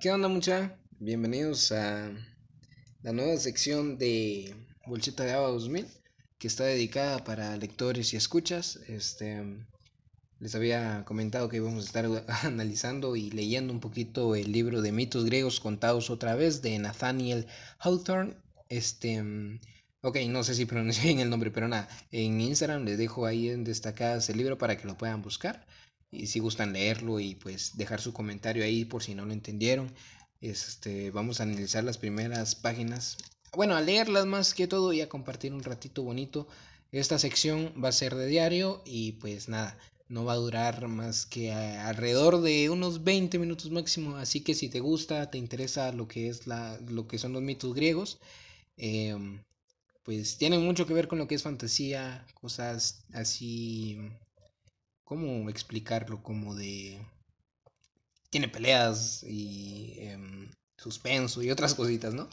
¿Qué onda mucha? Bienvenidos a la nueva sección de Bolsita de Agua 2000 que está dedicada para lectores y escuchas. Este, les había comentado que íbamos a estar analizando y leyendo un poquito el libro de mitos griegos contados otra vez de Nathaniel Hawthorne. Este, ok, no sé si pronuncié bien el nombre, pero nada, en Instagram les dejo ahí en destacadas el libro para que lo puedan buscar y si gustan leerlo y pues dejar su comentario ahí por si no lo entendieron. Este, vamos a analizar las primeras páginas. Bueno, a leerlas más que todo y a compartir un ratito bonito. Esta sección va a ser de diario y pues nada, no va a durar más que alrededor de unos 20 minutos máximo. Así que si te gusta, te interesa lo que es la, lo que son los mitos griegos, em, pues tienen mucho que ver con lo que es fantasía, cosas así ¿cómo explicarlo? Como de... Tiene peleas y em, suspenso y otras cositas, ¿no?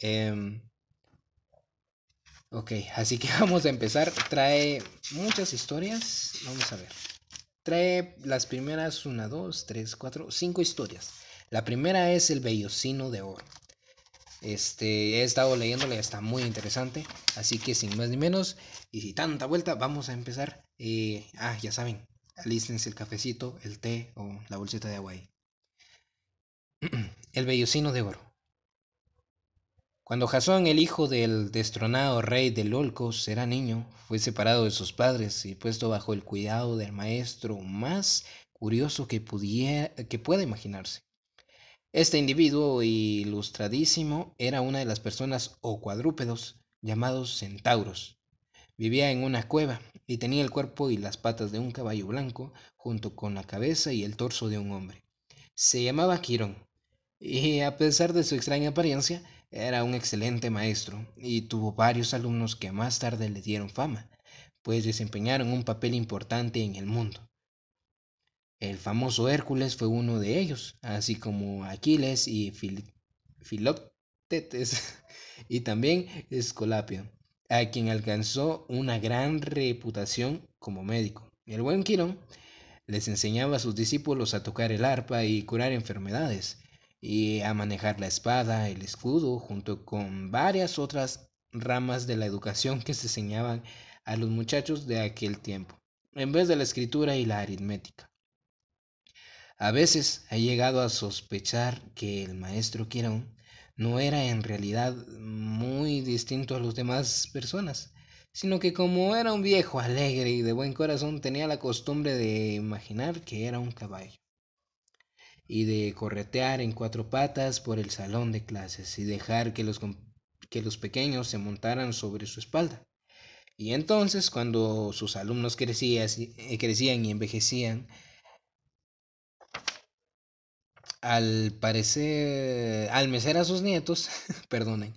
Em, ok, así que vamos a empezar. Trae muchas historias. Vamos a ver. Trae las primeras una, dos, tres, cuatro, cinco historias. La primera es el bellocino de oro. Este, he estado leyéndole, está muy interesante. Así que sin más ni menos, y sin tanta vuelta, vamos a empezar. Ah, ya saben, alístense el cafecito, el té o la bolsita de agua ahí. el vellocino de oro. Cuando Jasón, el hijo del destronado rey de Lolcos, era niño, fue separado de sus padres y puesto bajo el cuidado del maestro más curioso que, pudiera, que pueda imaginarse. Este individuo ilustradísimo era una de las personas o cuadrúpedos llamados centauros, Vivía en una cueva y tenía el cuerpo y las patas de un caballo blanco junto con la cabeza y el torso de un hombre. Se llamaba Quirón y a pesar de su extraña apariencia era un excelente maestro y tuvo varios alumnos que más tarde le dieron fama, pues desempeñaron un papel importante en el mundo. El famoso Hércules fue uno de ellos, así como Aquiles y Filoctetes y también Escolapio a quien alcanzó una gran reputación como médico. El buen Quirón les enseñaba a sus discípulos a tocar el arpa y curar enfermedades, y a manejar la espada, el escudo, junto con varias otras ramas de la educación que se enseñaban a los muchachos de aquel tiempo, en vez de la escritura y la aritmética. A veces ha llegado a sospechar que el maestro Quirón no era en realidad muy distinto a los demás personas, sino que como era un viejo alegre y de buen corazón tenía la costumbre de imaginar que era un caballo y de corretear en cuatro patas por el salón de clases y dejar que los, que los pequeños se montaran sobre su espalda. Y entonces, cuando sus alumnos crecían, crecían y envejecían, al parecer, al mecer a sus nietos, perdonen,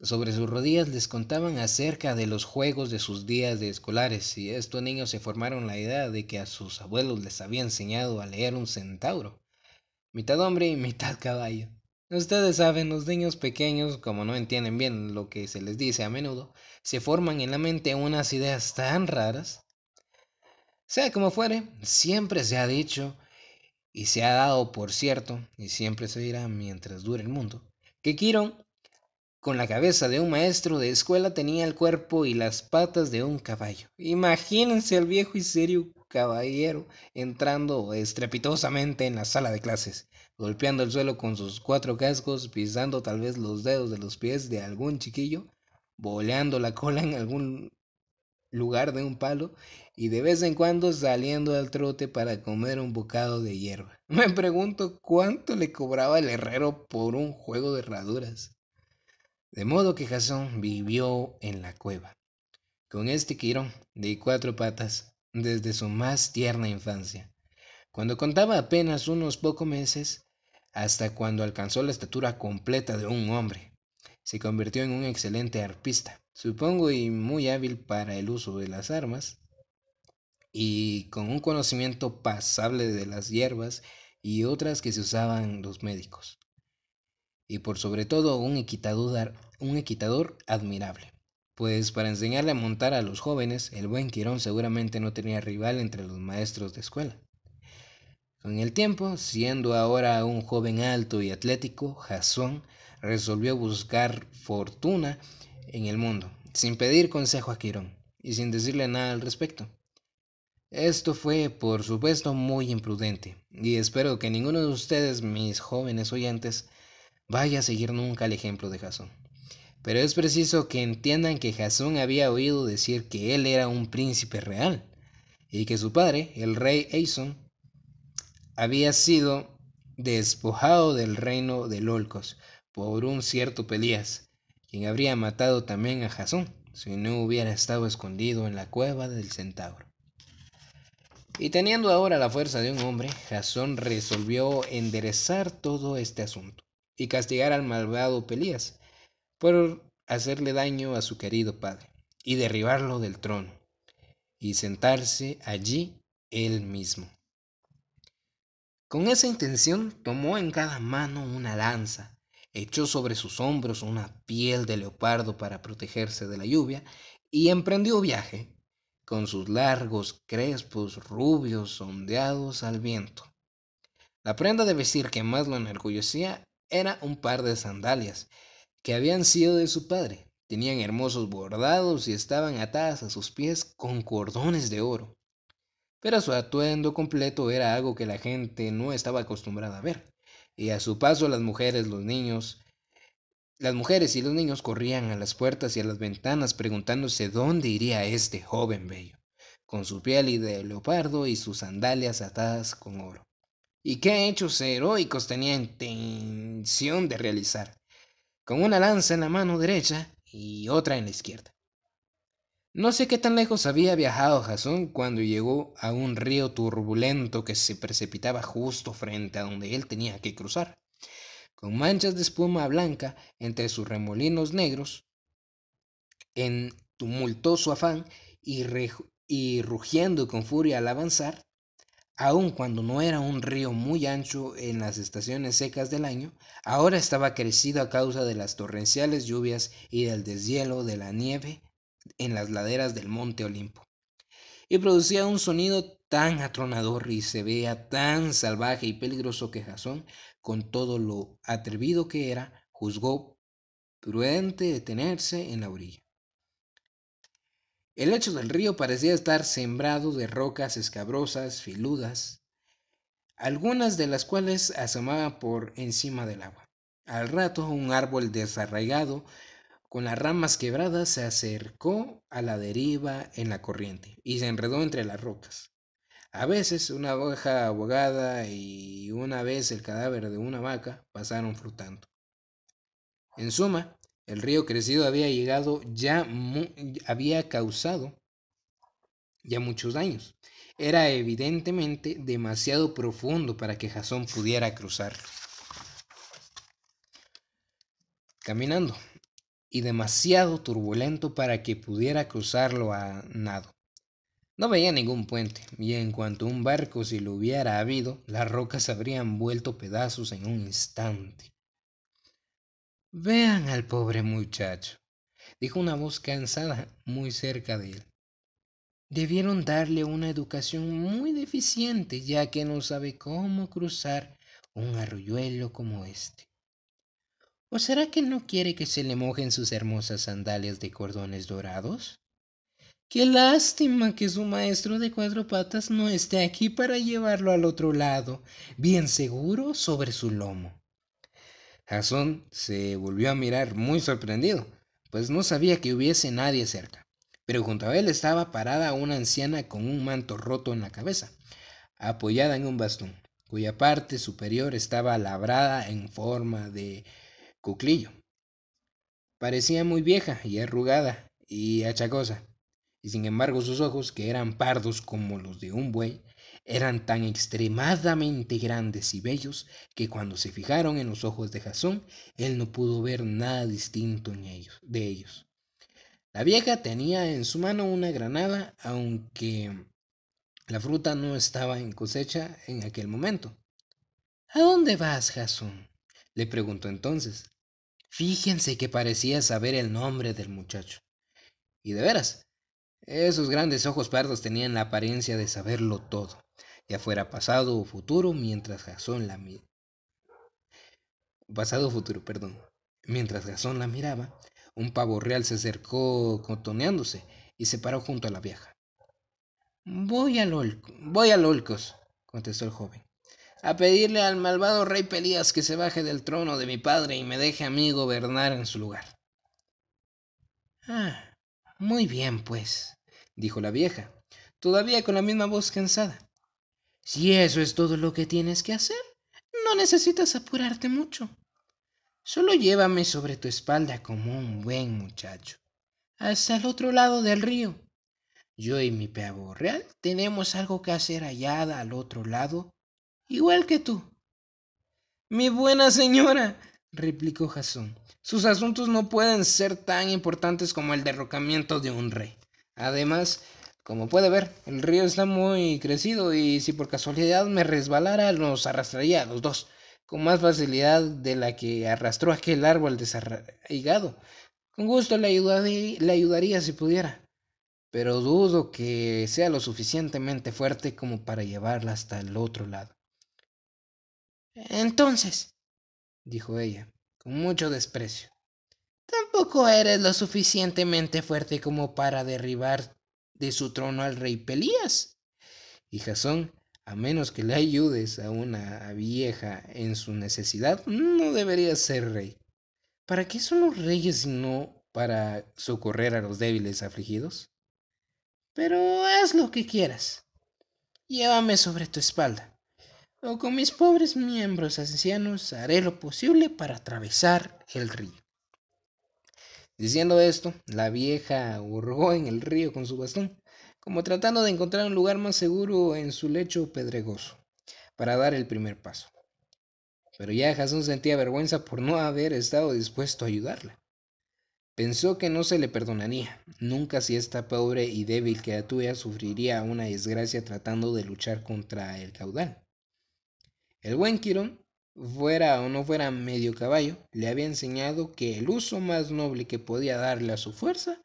sobre sus rodillas les contaban acerca de los juegos de sus días de escolares y estos niños se formaron la idea de que a sus abuelos les había enseñado a leer un centauro, mitad hombre y mitad caballo. Ustedes saben, los niños pequeños, como no entienden bien lo que se les dice a menudo, se forman en la mente unas ideas tan raras. Sea como fuere, siempre se ha dicho y se ha dado por cierto, y siempre se dirá mientras dure el mundo, que Quirón, con la cabeza de un maestro de escuela, tenía el cuerpo y las patas de un caballo. Imagínense al viejo y serio caballero entrando estrepitosamente en la sala de clases, golpeando el suelo con sus cuatro cascos, pisando tal vez los dedos de los pies de algún chiquillo, boleando la cola en algún lugar de un palo y de vez en cuando saliendo al trote para comer un bocado de hierba. Me pregunto cuánto le cobraba el herrero por un juego de herraduras. De modo que Jasón vivió en la cueva, con este Quirón de cuatro patas, desde su más tierna infancia. Cuando contaba apenas unos pocos meses, hasta cuando alcanzó la estatura completa de un hombre, se convirtió en un excelente arpista supongo y muy hábil para el uso de las armas, y con un conocimiento pasable de las hierbas y otras que se usaban los médicos. Y por sobre todo un equitador, un equitador admirable. Pues para enseñarle a montar a los jóvenes, el buen Quirón seguramente no tenía rival entre los maestros de escuela. Con el tiempo, siendo ahora un joven alto y atlético, Jasón resolvió buscar fortuna en el mundo, sin pedir consejo a Quirón y sin decirle nada al respecto. Esto fue, por supuesto, muy imprudente, y espero que ninguno de ustedes, mis jóvenes oyentes, vaya a seguir nunca el ejemplo de Jasón. Pero es preciso que entiendan que Jasón había oído decir que él era un príncipe real, y que su padre, el rey Eison, había sido despojado del reino de Lolcos por un cierto Pelías, quien habría matado también a Jasón si no hubiera estado escondido en la cueva del centauro. Y teniendo ahora la fuerza de un hombre, Jasón resolvió enderezar todo este asunto y castigar al malvado Pelías por hacerle daño a su querido padre y derribarlo del trono y sentarse allí él mismo. Con esa intención tomó en cada mano una lanza, echó sobre sus hombros una piel de leopardo para protegerse de la lluvia y emprendió viaje con sus largos crespos rubios ondeados al viento. La prenda de vestir que más lo enorgullecía era un par de sandalias que habían sido de su padre. Tenían hermosos bordados y estaban atadas a sus pies con cordones de oro. Pero su atuendo completo era algo que la gente no estaba acostumbrada a ver, y a su paso las mujeres, los niños, las mujeres y los niños corrían a las puertas y a las ventanas preguntándose dónde iría este joven bello, con su piel de leopardo y sus sandalias atadas con oro. ¿Y qué hechos heroicos tenía intención de realizar? Con una lanza en la mano derecha y otra en la izquierda. No sé qué tan lejos había viajado Jasón cuando llegó a un río turbulento que se precipitaba justo frente a donde él tenía que cruzar con manchas de espuma blanca entre sus remolinos negros, en tumultuoso afán y, rugiendo con furia al avanzar, aun cuando no era un río muy ancho en las estaciones secas del año, ahora estaba crecido a causa de las torrenciales lluvias y del deshielo de la nieve en las laderas del monte Olimpo. Y producía un sonido tan atronador y se veía tan salvaje y peligroso que Jasón con todo lo atrevido que era, juzgó prudente detenerse en la orilla. El lecho del río parecía estar sembrado de rocas escabrosas, filudas, algunas de las cuales asomaban por encima del agua. Al rato un árbol desarraigado con las ramas quebradas se acercó a la deriva en la corriente y se enredó entre las rocas. A veces una hoja abogada y una vez el cadáver de una vaca pasaron flotando. En suma, el río crecido había llegado ya había causado ya muchos daños. Era evidentemente demasiado profundo para que Jasón pudiera cruzar. Caminando, y demasiado turbulento para que pudiera cruzarlo a nado. No veía ningún puente, y en cuanto un barco si lo hubiera habido, las rocas habrían vuelto pedazos en un instante. Vean al pobre muchacho, dijo una voz cansada muy cerca de él. Debieron darle una educación muy deficiente, ya que no sabe cómo cruzar un arroyuelo como este. ¿O será que no quiere que se le mojen sus hermosas sandalias de cordones dorados? Qué lástima que su maestro de cuatro patas no esté aquí para llevarlo al otro lado, bien seguro sobre su lomo. Jasón se volvió a mirar muy sorprendido, pues no sabía que hubiese nadie cerca. Pero junto a él estaba parada una anciana con un manto roto en la cabeza, apoyada en un bastón, cuya parte superior estaba labrada en forma de cuclillo. Parecía muy vieja y arrugada y achacosa y sin embargo sus ojos, que eran pardos como los de un buey, eran tan extremadamente grandes y bellos que cuando se fijaron en los ojos de Jasón, él no pudo ver nada distinto en ellos, de ellos. La vieja tenía en su mano una granada, aunque la fruta no estaba en cosecha en aquel momento. ¿A dónde vas, Jasón? le preguntó entonces. Fíjense que parecía saber el nombre del muchacho. Y de veras, esos grandes ojos pardos tenían la apariencia de saberlo todo. ya fuera pasado o futuro, mientras Jasón la pasado o futuro, perdón. Mientras Jasón la miraba, un pavo real se acercó contoneándose y se paró junto a la vieja. Voy al, voy al Olcos, contestó el joven, a pedirle al malvado rey Pelías que se baje del trono de mi padre y me deje a mí gobernar en su lugar. Ah, muy bien, pues, dijo la vieja, todavía con la misma voz cansada. Si eso es todo lo que tienes que hacer, no necesitas apurarte mucho. Solo llévame sobre tu espalda como un buen muchacho, hasta el otro lado del río. Yo y mi pavo real tenemos algo que hacer allá al otro lado, igual que tú. Mi buena señora, replicó Jasón, sus asuntos no pueden ser tan importantes como el derrocamiento de un rey. Además, como puede ver, el río está muy crecido y si por casualidad me resbalara nos arrastraría a los dos con más facilidad de la que arrastró aquel árbol desarraigado. Con gusto le, le ayudaría si pudiera, pero dudo que sea lo suficientemente fuerte como para llevarla hasta el otro lado. Entonces, dijo ella, con mucho desprecio, tampoco eres lo suficientemente fuerte como para derribar de su trono al rey Pelías. Y Jasón a menos que le ayudes a una vieja en su necesidad, no deberías ser rey. ¿Para qué son los reyes si no para socorrer a los débiles afligidos? Pero haz lo que quieras. Llévame sobre tu espalda, o con mis pobres miembros ancianos haré lo posible para atravesar el río. Diciendo esto, la vieja hurgó en el río con su bastón como tratando de encontrar un lugar más seguro en su lecho pedregoso, para dar el primer paso. Pero ya Jason sentía vergüenza por no haber estado dispuesto a ayudarla. Pensó que no se le perdonaría, nunca si esta pobre y débil criatura sufriría una desgracia tratando de luchar contra el caudal. El buen Quirón, fuera o no fuera medio caballo, le había enseñado que el uso más noble que podía darle a su fuerza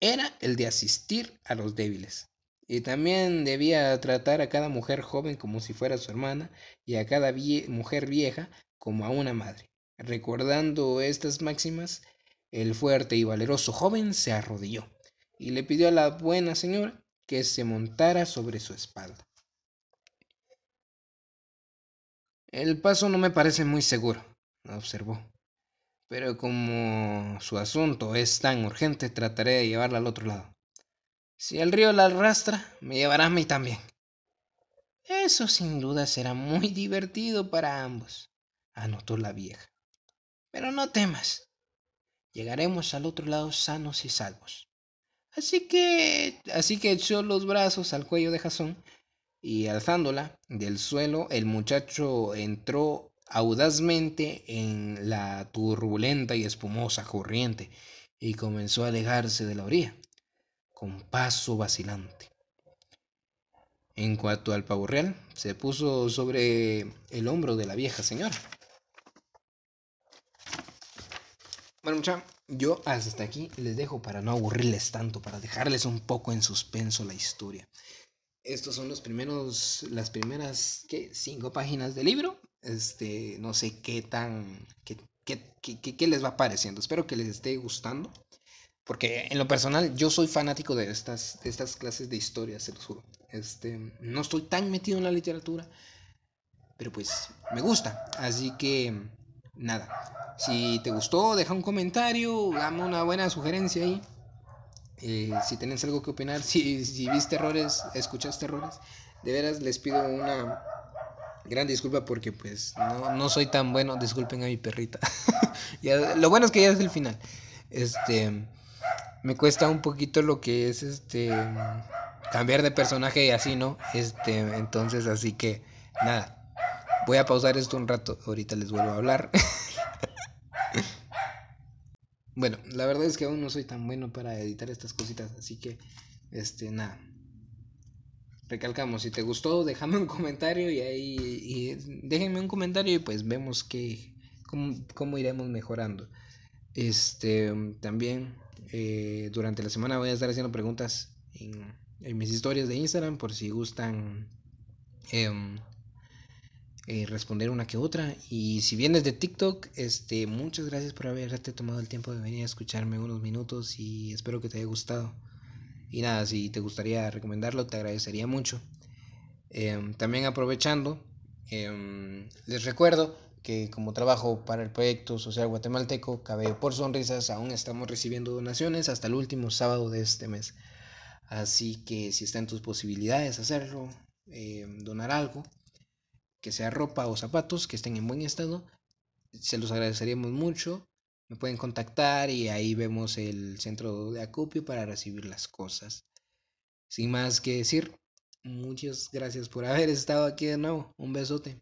era el de asistir a los débiles. Y también debía tratar a cada mujer joven como si fuera su hermana y a cada mujer vieja como a una madre. Recordando estas máximas, el fuerte y valeroso joven se arrodilló y le pidió a la buena señora que se montara sobre su espalda. El paso no me parece muy seguro, observó pero como su asunto es tan urgente, trataré de llevarla al otro lado. Si el río la arrastra, me llevará a mí también. Eso sin duda será muy divertido para ambos, anotó la vieja. Pero no temas, llegaremos al otro lado sanos y salvos. Así que, así que echó los brazos al cuello de Jasón y alzándola del suelo, el muchacho entró audazmente en la turbulenta y espumosa corriente y comenzó a alejarse de la orilla, con paso vacilante. En cuanto al pavo real, se puso sobre el hombro de la vieja señora. Bueno, muchachos, yo hasta aquí les dejo para no aburrirles tanto, para dejarles un poco en suspenso la historia. Estos son los primeros, las primeras ¿qué? cinco páginas del libro este, no sé qué tan, qué, qué, les va pareciendo. Espero que les esté gustando. Porque en lo personal yo soy fanático de estas, de estas clases de historia, se los juro. Este, no estoy tan metido en la literatura, pero pues me gusta. Así que nada, si te gustó, deja un comentario, dame una buena sugerencia ahí. Eh, si tenés algo que opinar, si, si viste errores, escuchaste errores, de veras les pido una gran disculpa porque pues no, soy tan bueno, disculpen a mi perrita. lo bueno es que ya es el final. Este me cuesta un poquito lo que es este cambiar de personaje y así, ¿no? Este, entonces así que nada. Voy a pausar esto un rato, ahorita les vuelvo a hablar. bueno, la verdad es que aún no soy tan bueno para editar estas cositas, así que este nada recalcamos, si te gustó, déjame un comentario y ahí y déjenme un comentario y pues vemos que cómo, iremos mejorando. Este también eh, durante la semana voy a estar haciendo preguntas en, mis historias de Instagram por si gustan Em, eh, responder una que otra. Y si vienes de TikTok, este, muchas gracias por haberte tomado el tiempo de venir a escucharme unos minutos y espero que te haya gustado. Y nada, si te gustaría recomendarlo, te agradecería mucho. Em, también aprovechando, em, les recuerdo que como trabajo para el proyecto social guatemalteco Cabello por Sonrisas, aún estamos recibiendo donaciones hasta el último sábado de este mes. Así que si está en tus posibilidades hacerlo, donar algo, que sea ropa o zapatos que estén en buen estado, se los agradeceríamos mucho. Me pueden contactar y ahí vemos el centro de acopio para recibir las cosas. Sin más que decir, muchas gracias por haber estado aquí de nuevo. Un besote.